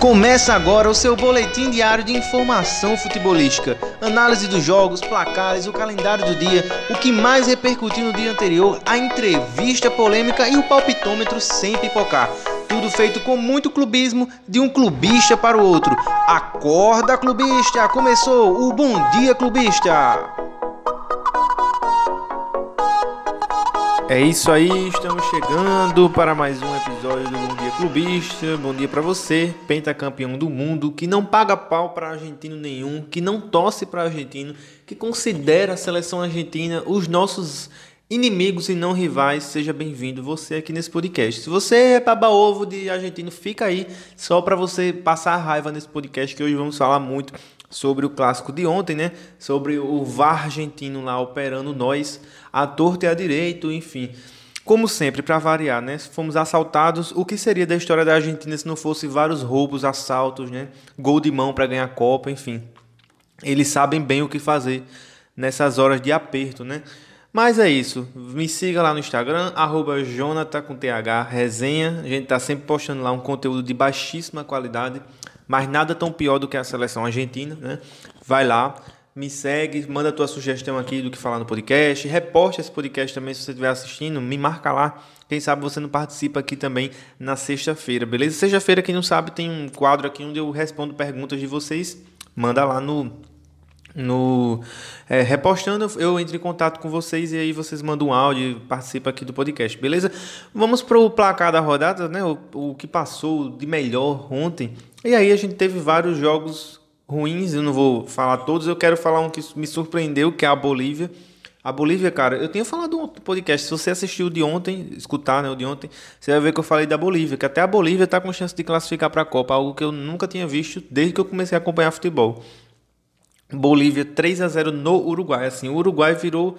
Começa agora o seu boletim diário de informação futebolística, análise dos jogos, placares, o calendário do dia, o que mais repercutiu no dia anterior, a entrevista polêmica e o palpitômetro sem pipocar. Tudo feito com muito clubismo de um clubista para o outro. Acorda, clubista! Começou o Bom Dia Clubista! É isso aí, estamos chegando para mais um episódio do Bom Dia Clubista. Bom dia para você, pentacampeão do mundo, que não paga pau para argentino nenhum, que não torce para argentino, que considera a seleção argentina os nossos inimigos e não rivais. Seja bem-vindo você aqui nesse podcast. Se você é baba-ovo de argentino, fica aí só para você passar raiva nesse podcast que hoje vamos falar muito sobre o clássico de ontem, né? Sobre o VAR argentino lá operando nós, a torta e a direito, enfim. Como sempre, para variar, né? Fomos assaltados. O que seria da história da Argentina se não fosse vários roubos, assaltos, né? Gol de mão para ganhar a Copa, enfim. Eles sabem bem o que fazer nessas horas de aperto, né? Mas é isso. Me siga lá no Instagram, arroba Jonathan com TH, resenha. A gente tá sempre postando lá um conteúdo de baixíssima qualidade mas nada tão pior do que a seleção argentina, né? Vai lá, me segue, manda tua sugestão aqui do que falar no podcast, reposte esse podcast também se você estiver assistindo, me marca lá. Quem sabe você não participa aqui também na sexta-feira, beleza? Sexta-feira, quem não sabe, tem um quadro aqui onde eu respondo perguntas de vocês. Manda lá no no é, repostando, eu entro em contato com vocês e aí vocês mandam um áudio e participam aqui do podcast, beleza? Vamos para o placar da rodada, né? O, o que passou de melhor ontem. E aí a gente teve vários jogos ruins, eu não vou falar todos, eu quero falar um que me surpreendeu, que é a Bolívia. A Bolívia, cara, eu tinha falado no podcast, se você assistiu de ontem, escutar né, o de ontem, você vai ver que eu falei da Bolívia, que até a Bolívia está com chance de classificar para a Copa, algo que eu nunca tinha visto desde que eu comecei a acompanhar futebol. Bolívia 3 a 0 no Uruguai. Assim, o Uruguai virou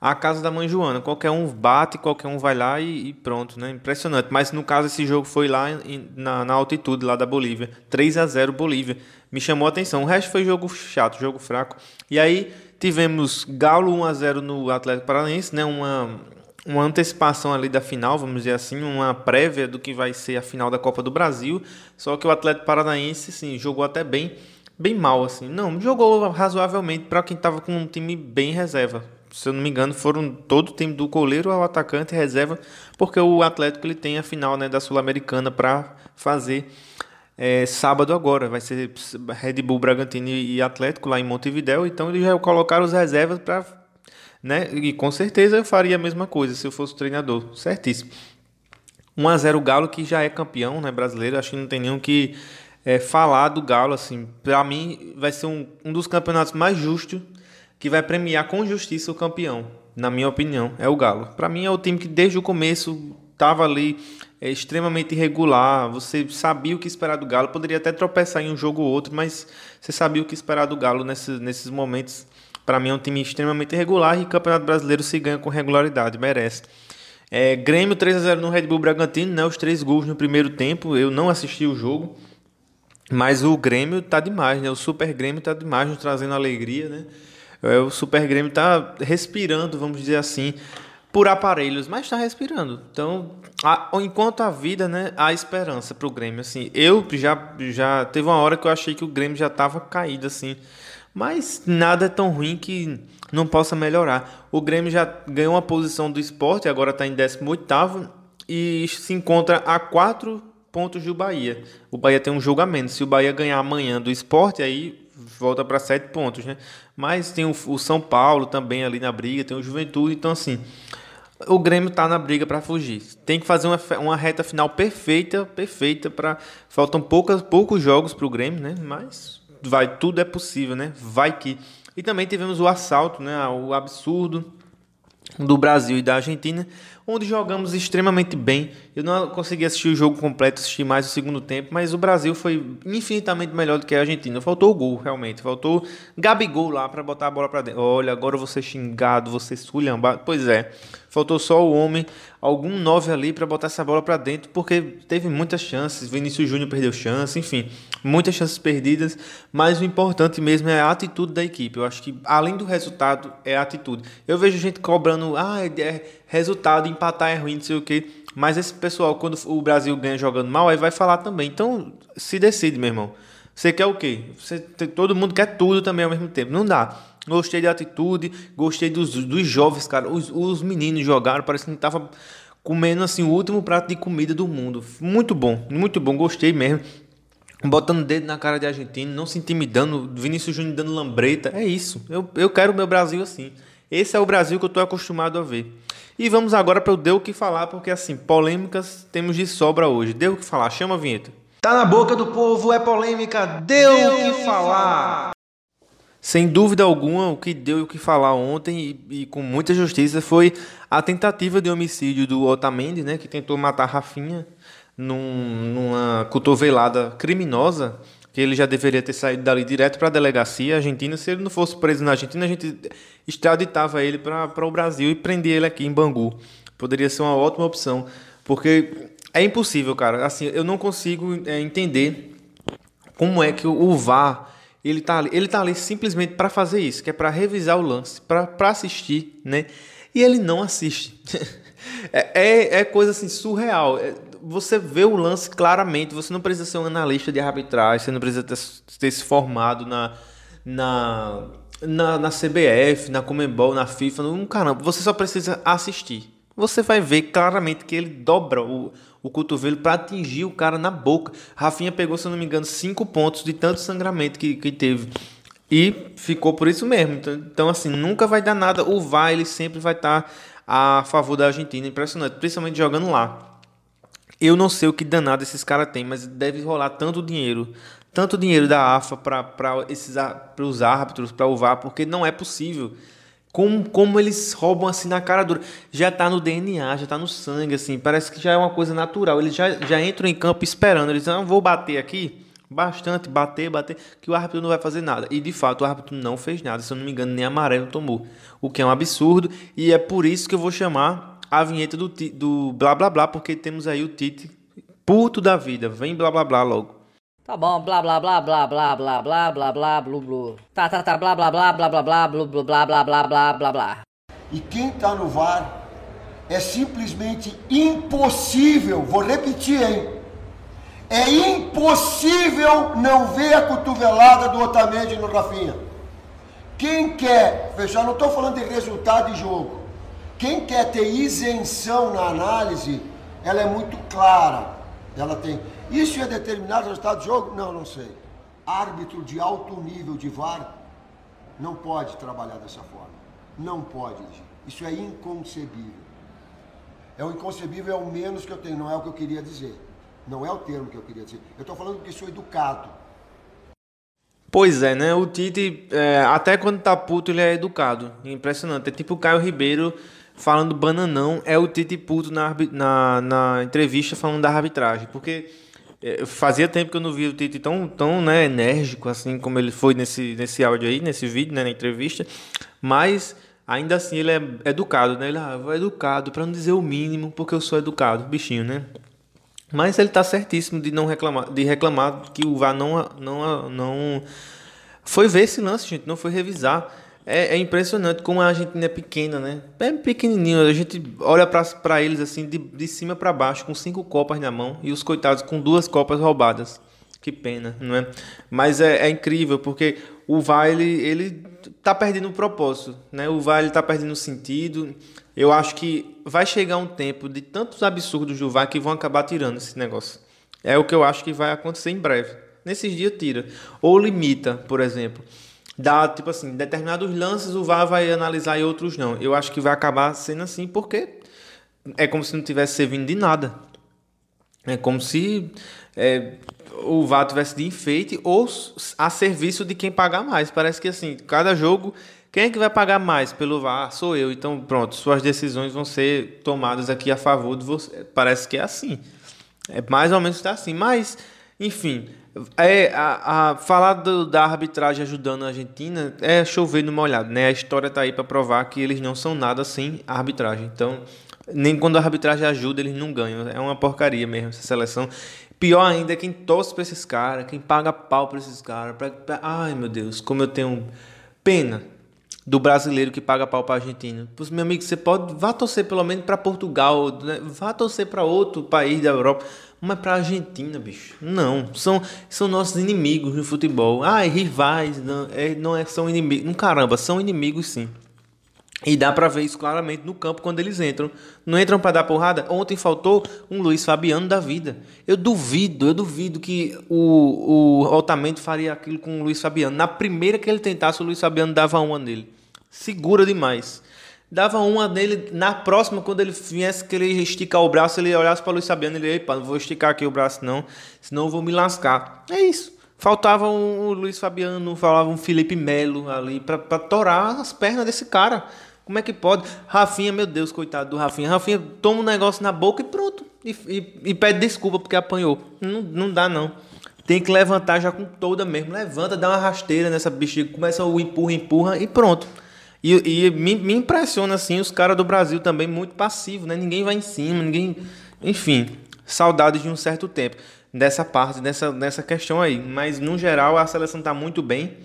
a casa da mãe Joana. Qualquer um bate, qualquer um vai lá e, e pronto, né? Impressionante. Mas no caso esse jogo foi lá em, na, na, altitude lá da Bolívia. 3 a 0 Bolívia. Me chamou a atenção. O resto foi jogo chato, jogo fraco. E aí tivemos Galo 1 a 0 no Atlético Paranaense, né? Uma uma antecipação ali da final, vamos dizer assim, uma prévia do que vai ser a final da Copa do Brasil. Só que o Atlético Paranaense, sim, jogou até bem bem mal, assim. Não, jogou razoavelmente para quem estava com um time bem reserva. Se eu não me engano, foram todo o time do goleiro ao atacante reserva, porque o Atlético ele tem a final né, da Sul-Americana para fazer é, sábado agora. Vai ser Red Bull, Bragantino e Atlético lá em Montevideo. Então eles já colocaram os reservas para. Né, e com certeza eu faria a mesma coisa se eu fosse treinador. Certíssimo. 1 a 0 Galo, que já é campeão né, brasileiro. Acho que não tem nenhum que é, falar do Galo, assim, para mim vai ser um, um dos campeonatos mais justos que vai premiar com justiça o campeão, na minha opinião, é o Galo. Para mim é o time que desde o começo estava ali é, extremamente irregular, você sabia o que esperar do Galo, poderia até tropeçar em um jogo ou outro, mas você sabia o que esperar do Galo nesse, nesses momentos. Para mim é um time extremamente irregular e Campeonato Brasileiro se ganha com regularidade, merece. É, Grêmio 3 a 0 no Red Bull Bragantino, né, os três gols no primeiro tempo, eu não assisti o jogo, mas o Grêmio tá demais, né? O Super Grêmio tá demais, nos trazendo alegria, né? É, o Super Grêmio tá respirando, vamos dizer assim, por aparelhos, mas está respirando. Então, a, enquanto a vida, né, há esperança para o Grêmio. Assim, eu já, já teve uma hora que eu achei que o Grêmio já estava caído, assim, mas nada é tão ruim que não possa melhorar. O Grêmio já ganhou uma posição do esporte, agora está em 18 e se encontra a quatro pontos do Bahia. O Bahia tem um menos. Se o Bahia ganhar amanhã do esporte, aí volta para sete pontos, né? Mas tem o, o, São Paulo também ali na briga, tem o Juventude, então assim. O Grêmio tá na briga para fugir. Tem que fazer uma, uma reta final perfeita, perfeita para faltam poucas, poucos jogos para o Grêmio, né? Mas vai, tudo é possível, né? Vai que. E também tivemos o assalto, né? O absurdo do Brasil e da Argentina, onde jogamos extremamente bem. Eu não consegui assistir o jogo completo, assistir mais o segundo tempo, mas o Brasil foi infinitamente melhor do que a Argentina. Faltou o gol, realmente. Faltou Gabigol lá para botar a bola para dentro. Olha, agora você xingado, você sulhambado. Pois é. Faltou só o homem, algum 9 ali para botar essa bola para dentro, porque teve muitas chances. Vinícius Júnior perdeu chance, enfim, muitas chances perdidas. Mas o importante mesmo é a atitude da equipe. Eu acho que além do resultado, é a atitude. Eu vejo gente cobrando, ah, é, é resultado, empatar é ruim, não sei o quê. Mas esse pessoal, quando o Brasil ganha jogando mal, aí vai falar também. Então, se decide, meu irmão. Você quer o quê? Você, todo mundo quer tudo também ao mesmo tempo. Não dá. Gostei da atitude, gostei dos, dos jovens, cara. Os, os meninos jogaram, parece que não tava comendo assim o último prato de comida do mundo. Muito bom, muito bom, gostei mesmo. Botando dedo na cara de argentino, não se intimidando, Vinícius Júnior dando lambreta. É isso. Eu, eu quero o meu Brasil assim. Esse é o Brasil que eu estou acostumado a ver. E vamos agora para o Deu o que falar, porque assim, polêmicas temos de sobra hoje. Deu o que falar, chama a vinheta. Tá na boca do povo, é polêmica, deu o que falar. Sem dúvida alguma, o que deu o que falar ontem e, e, com muita justiça foi a tentativa de homicídio do Otamendi, né, que tentou matar Rafinha num, numa cotovelada criminosa, que ele já deveria ter saído dali direto para a delegacia argentina. Se ele não fosse preso na Argentina, a gente extraditava ele para o Brasil e prendia ele aqui em Bangu. Poderia ser uma ótima opção, porque é impossível, cara. Assim, eu não consigo é, entender como é que o, VAR ele tá ali, ele tá ali simplesmente para fazer isso, que é para revisar o lance, para assistir, né? E ele não assiste. é, é, é, coisa assim surreal. É, você vê o lance claramente, você não precisa ser um analista de arbitragem, você não precisa ter, ter se formado na, na, na, na CBF, na Comembol, na FIFA, não, caramba, você só precisa assistir. Você vai ver claramente que ele dobra o, o cotovelo para atingir o cara na boca. Rafinha pegou, se eu não me engano, cinco pontos de tanto sangramento que, que teve. E ficou por isso mesmo. Então, então, assim, nunca vai dar nada. O VAR, ele sempre vai estar tá a favor da Argentina. Impressionante, principalmente jogando lá. Eu não sei o que danado esses caras têm, mas deve rolar tanto dinheiro, tanto dinheiro da AFA para os árbitros, para o VAR, porque não é possível como, como eles roubam assim na cara dura. Já tá no DNA, já tá no sangue, assim. Parece que já é uma coisa natural. Eles já, já entram em campo esperando. Eles não vou bater aqui. Bastante, bater, bater, que o árbitro não vai fazer nada. E de fato o árbitro não fez nada. Se eu não me engano, nem amarelo tomou. O que é um absurdo. E é por isso que eu vou chamar a vinheta do, do blá blá blá, porque temos aí o Tite puto da vida. Vem blá blá blá logo. Tá bom, blá blá blá blá blá blá blá blá blá blá blá. Tá, tá, tá, blá blá blá blá blá blá blá blá blá blá blá blá blá. E quem tá no VAR é simplesmente impossível, vou repetir, hein? É impossível não ver a cotovelada do Otamendi no Rafinha. Quem quer, fechar, não estou falando de resultado de jogo. Quem quer ter isenção na análise, ela é muito clara. Ela tem isso ia determinar o resultado do jogo? Não, não sei. Árbitro de alto nível de VAR não pode trabalhar dessa forma. Não pode. Isso é inconcebível. É o inconcebível, é o menos que eu tenho, não é o que eu queria dizer. Não é o termo que eu queria dizer. Eu estou falando porque sou educado. Pois é, né? O Tite, é, até quando tá puto, ele é educado. Impressionante. É tipo o Caio Ribeiro falando bananão, é o Tite puto na, na, na entrevista falando da arbitragem. Porque é, fazia tempo que eu não via o Tite tão, tão né, enérgico assim como ele foi nesse, nesse áudio aí, nesse vídeo, né, na entrevista. Mas ainda assim ele é educado, né? Ele vou educado, para não dizer o mínimo, porque eu sou educado, bichinho, né? Mas ele tá certíssimo de não reclamar, de reclamar que o VAR não, não, não foi ver esse lance, gente, não foi revisar. É, é, impressionante como a Argentina é pequena, né? É pequenininho. A gente olha para eles assim de, de cima para baixo, com cinco copas na mão e os coitados com duas copas roubadas. Que pena, não é? Mas é, é incrível porque o VAR ele, ele tá perdendo o propósito, né? O VAR ele tá perdendo o sentido. Eu acho que vai chegar um tempo de tantos absurdos do VAR que vão acabar tirando esse negócio. É o que eu acho que vai acontecer em breve. Nesses dias tira ou limita, por exemplo dá, tipo assim, determinados lances o VAR vai analisar e outros não. Eu acho que vai acabar sendo assim porque é como se não tivesse servindo de nada. É como se é, o VAR tivesse de enfeite ou a serviço de quem pagar mais. Parece que assim, cada jogo, quem é que vai pagar mais pelo VAR? Sou eu. Então, pronto, suas decisões vão ser tomadas aqui a favor de você. Parece que é assim. É mais ou menos está assim. Mas, enfim, é, a, a falar do, da arbitragem ajudando a Argentina é chover no molhado, né? A história tá aí para provar que eles não são nada sem arbitragem. Então, nem quando a arbitragem ajuda, eles não ganham. É uma porcaria mesmo essa seleção. Pior ainda é quem torce para esses caras, quem paga pau para esses caras. Pra. Ai, meu Deus, como eu tenho pena. do brasileiro que paga pau para argentino. Pois, meu amigo, você pode vá torcer pelo menos para Portugal, né? vá torcer para outro país da Europa, mas para Argentina, bicho. Não, são são nossos inimigos no futebol. Ah, rivais, não, é, não é, são inimigos. Caramba, são inimigos sim. E dá para ver isso claramente no campo quando eles entram. Não entram para dar porrada? Ontem faltou um Luiz Fabiano da vida. Eu duvido, eu duvido que o, o Otamendi faria aquilo com o Luiz Fabiano. Na primeira que ele tentasse, o Luiz Fabiano dava uma nele. Segura demais. Dava uma nele. Na próxima, quando ele viesse que ele esticar o braço, ele olhasse para o Luiz Fabiano e ele, epa, não vou esticar aqui o braço não, senão eu vou me lascar. É isso. Faltava um, Luiz Fabiano, falava um Felipe Melo ali para torar as pernas desse cara. Como é que pode? Rafinha, meu Deus, coitado do Rafinha. Rafinha toma um negócio na boca e pronto. E, e, e pede desculpa porque apanhou. Não, não dá, não. Tem que levantar já com toda mesmo. Levanta, dá uma rasteira nessa bexiga, começa o empurra, empurra e pronto. E, e me, me, impressiona assim os caras do Brasil também muito passivos, né? Ninguém vai em cima, ninguém. Enfim, saudades de um certo tempo dessa parte, dessa, dessa questão aí. Mas no geral a seleção está muito bem.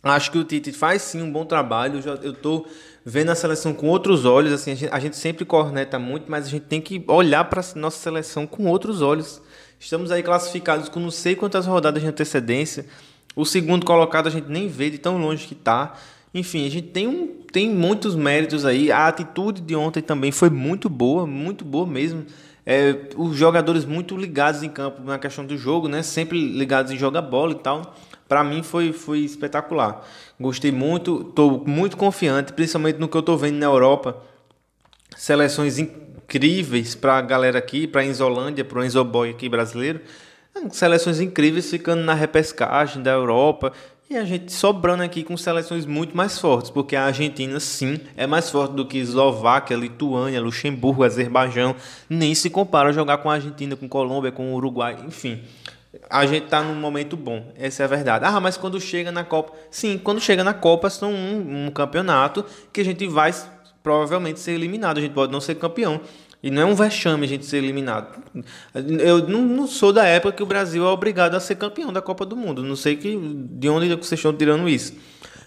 Acho que o Tite faz sim um bom trabalho. Eu estou vendo a seleção com outros olhos. Assim, a gente, a gente sempre corneta muito, mas a gente tem que olhar para a nossa seleção com outros olhos. Estamos aí classificados com não sei quantas rodadas de antecedência. O segundo colocado a gente nem vê de tão longe que está. Enfim, a gente tem, um, tem muitos méritos aí. A atitude de ontem também foi muito boa, muito boa mesmo. É, os jogadores muito ligados em campo na questão do jogo, né? Sempre ligados em jogar bola e tal. Para mim foi, foi espetacular. Gostei muito, estou muito confiante, principalmente no que eu estou vendo na Europa. Seleções incríveis para a galera aqui, para a Enzolândia, para o Enzoboy aqui brasileiro. Seleções incríveis ficando na repescagem da Europa. E a gente sobrando aqui com seleções muito mais fortes, porque a Argentina, sim, é mais forte do que Eslováquia, Lituânia, Luxemburgo, Azerbaijão. Nem se compara a jogar com a Argentina, com Colômbia, com Uruguai, enfim. A gente está num momento bom, essa é a verdade. Ah, mas quando chega na Copa. Sim, quando chega na Copa, são um, um campeonato que a gente vai provavelmente ser eliminado. A gente pode não ser campeão. E não é um vexame a gente ser eliminado. Eu não, não, sou da época que o Brasil é obrigado a ser campeão da Copa do Mundo. Não sei que, de onde vocês estão tirando isso.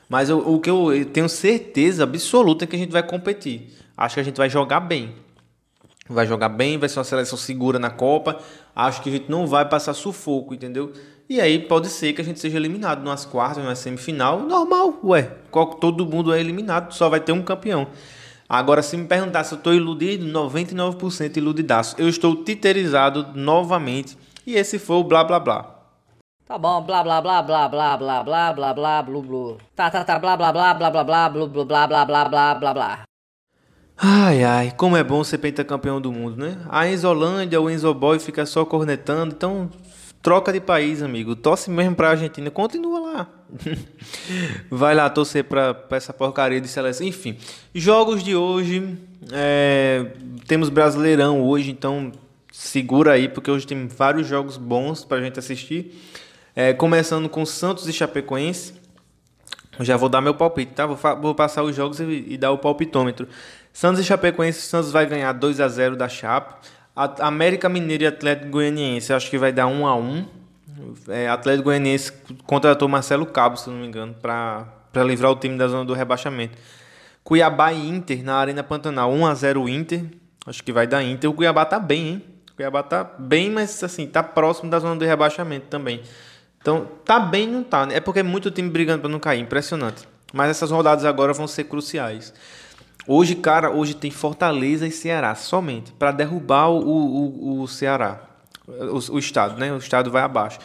Mas eu, o que eu tenho certeza absoluta é que a gente vai competir. Acho que a gente vai jogar bem. Vai jogar bem, vai ser uma seleção segura na Copa. Acho que a gente não vai passar sufoco, entendeu? E aí pode ser que a gente seja eliminado nas quartas, na semifinal. Normal, ué. Todo mundo é eliminado, só vai ter um campeão. Agora, se me perguntar se eu estou iludido, 99% iludidaço. Eu estou titerizado novamente. E esse foi o blá blá blá. Tá bom, blá blá blá blá blá blá blá blá blá blá blá. Tá, tá, tá, blá blá blá blá blá blá blá blá blá blá blá blá blá blá. Ai, ai, como é bom ser pentacampeão do mundo, né? A Enzolândia, o Enzoboy fica só cornetando, então troca de país, amigo. Torce mesmo pra Argentina, continua Vai lá torcer pra, essa porcaria de seleção. Enfim, jogos de hoje. É, temos Brasileirão hoje, então segura aí, porque hoje tem vários jogos bons pra gente assistir. É, começando com Santos e Chapecoense. Já vou dar meu palpite, tá? Vou, vou passar os jogos e, e, dar o palpitômetro. Santos e Chapecoense, Santos vai ganhar 2 a 0 da Chape. América Mineiro e Atlético Goianiense, acho que vai dar 1 a 1 é, Atlético Goianiense contratou Marcelo Cabo, se não me engano, para livrar o time da zona do rebaixamento. Cuiabá e Inter na Arena Pantanal, 1 a 0 Inter. Acho que vai dar Inter. O Cuiabá tá bem, hein? O Cuiabá tá bem, mas assim, tá próximo da zona do rebaixamento também. Então, tá bem, não tá. Né? É porque é muito time brigando para não cair, impressionante. Mas essas rodadas agora vão ser cruciais. Hoje, cara, hoje tem Fortaleza e Ceará somente para derrubar o, o, o Ceará o, o estado, né? O estado vai abaixo.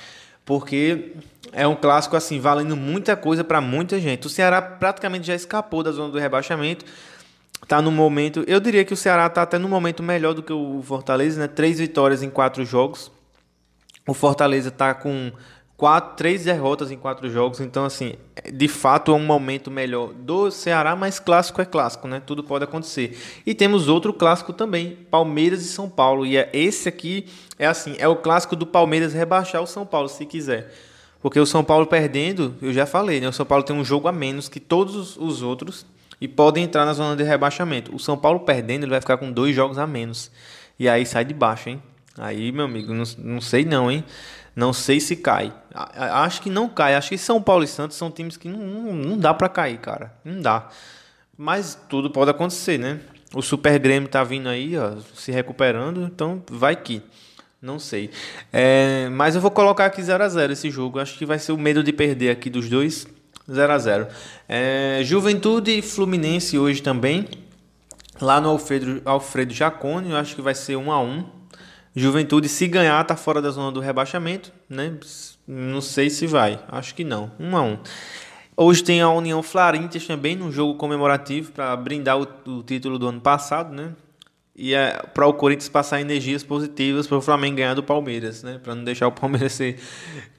Porque é um clássico assim, valendo muita coisa para muita gente. O Ceará praticamente já escapou da zona do rebaixamento. Tá no momento, eu diria que o Ceará tá até no momento melhor do que o Fortaleza, né? Três vitórias em quatro jogos. O Fortaleza tá com quatro, três derrotas em quatro jogos. Então, assim, de fato é um momento melhor do Ceará, mas clássico é clássico, né? Tudo pode acontecer. E temos outro clássico também, Palmeiras e São Paulo. E é esse aqui é assim, é o clássico do Palmeiras rebaixar o São Paulo, se quiser. Porque o São Paulo perdendo, eu já falei, né? O São Paulo tem um jogo a menos que todos os outros e podem entrar na zona de rebaixamento. O São Paulo perdendo, ele vai ficar com dois jogos a menos. E aí sai de baixo, hein? Aí, meu amigo, não, não sei não, hein? Não sei se cai. Acho que não cai. Acho que São Paulo e Santos são times que não, não, dá para cair, cara. Não dá. Mas tudo pode acontecer, né? O Super Grêmio tá vindo aí, ó, se recuperando, então vai que. Não sei. É, mas eu vou colocar aqui 0 a 0 esse jogo. Acho que vai ser o medo de perder aqui dos dois. 0 a 0 é, Juventude e Fluminense hoje também. Lá no Alfredo, Alfredo Jacone, eu acho que vai ser 1 a 1 Juventude, se ganhar, tá fora da zona do rebaixamento, né? Não sei se vai. Acho que não. 1 a 1 Hoje tem a União Flarintes também, num jogo comemorativo para brindar o, o, título do ano passado, né? E é para o Corinthians passar energias positivas para o Flamengo ganhar do Palmeiras, né? Para não deixar o Palmeiras ser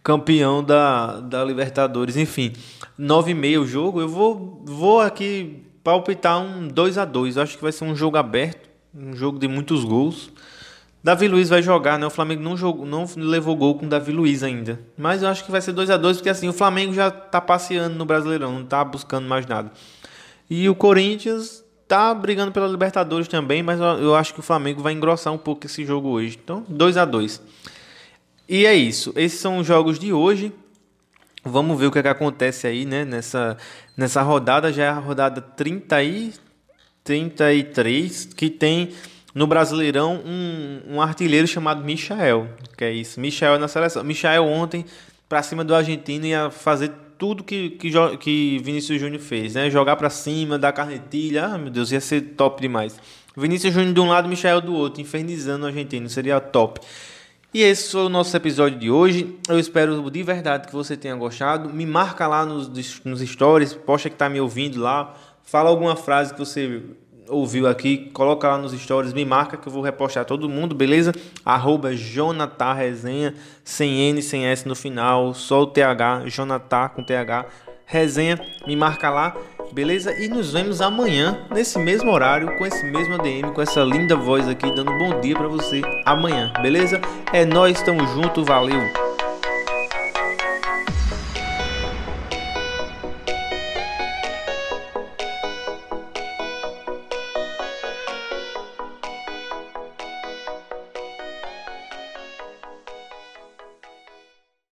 campeão da, da Libertadores. Enfim, 9 e meio o jogo. Eu vou, vou aqui palpitar um 2 a 2 Acho que vai ser um jogo aberto, um jogo de muitos gols. Davi Luiz vai jogar, né? O Flamengo não, jogou, não levou gol com o Davi Luiz ainda. Mas eu acho que vai ser 2 a 2 porque assim, o Flamengo já tá passeando no Brasileirão, não tá buscando mais nada. E o Corinthians tá brigando pela Libertadores também, mas eu acho que o Flamengo vai engrossar um pouco esse jogo hoje. Então, 2 a 2 E é isso. Esses são os jogos de hoje. Vamos ver o que, é que acontece aí, né? Nessa, nessa rodada, já é a rodada 30 e 33, que tem no Brasileirão um, um artilheiro chamado Michael, que é isso, Michael na seleção. Michael ontem para cima do argentino ia fazer tudo que, que, que Vinícius Júnior fez, né? Jogar para cima, dar carretilha, ah, meu Deus, ia ser top demais. Vinícius Júnior de um lado, Michael do outro, infernizando o argentino, seria top. E esse foi o nosso episódio de hoje. Eu espero de verdade que você tenha gostado. Me marca lá nos, nos stories, posta que tá me ouvindo lá. Fala alguma frase que você ouviu aqui, coloca lá nos stories, me marca que eu vou repostar todo mundo, beleza? Arroba Jonathan Resenha, sem N, sem S no final, só o TH, Jonathan com TH, Resenha, me marca lá, beleza? E nos vemos amanhã, nesse mesmo horário, com esse mesmo ADM, com essa linda voz aqui, dando bom dia para você amanhã, beleza? É nós, estamos junto, valeu!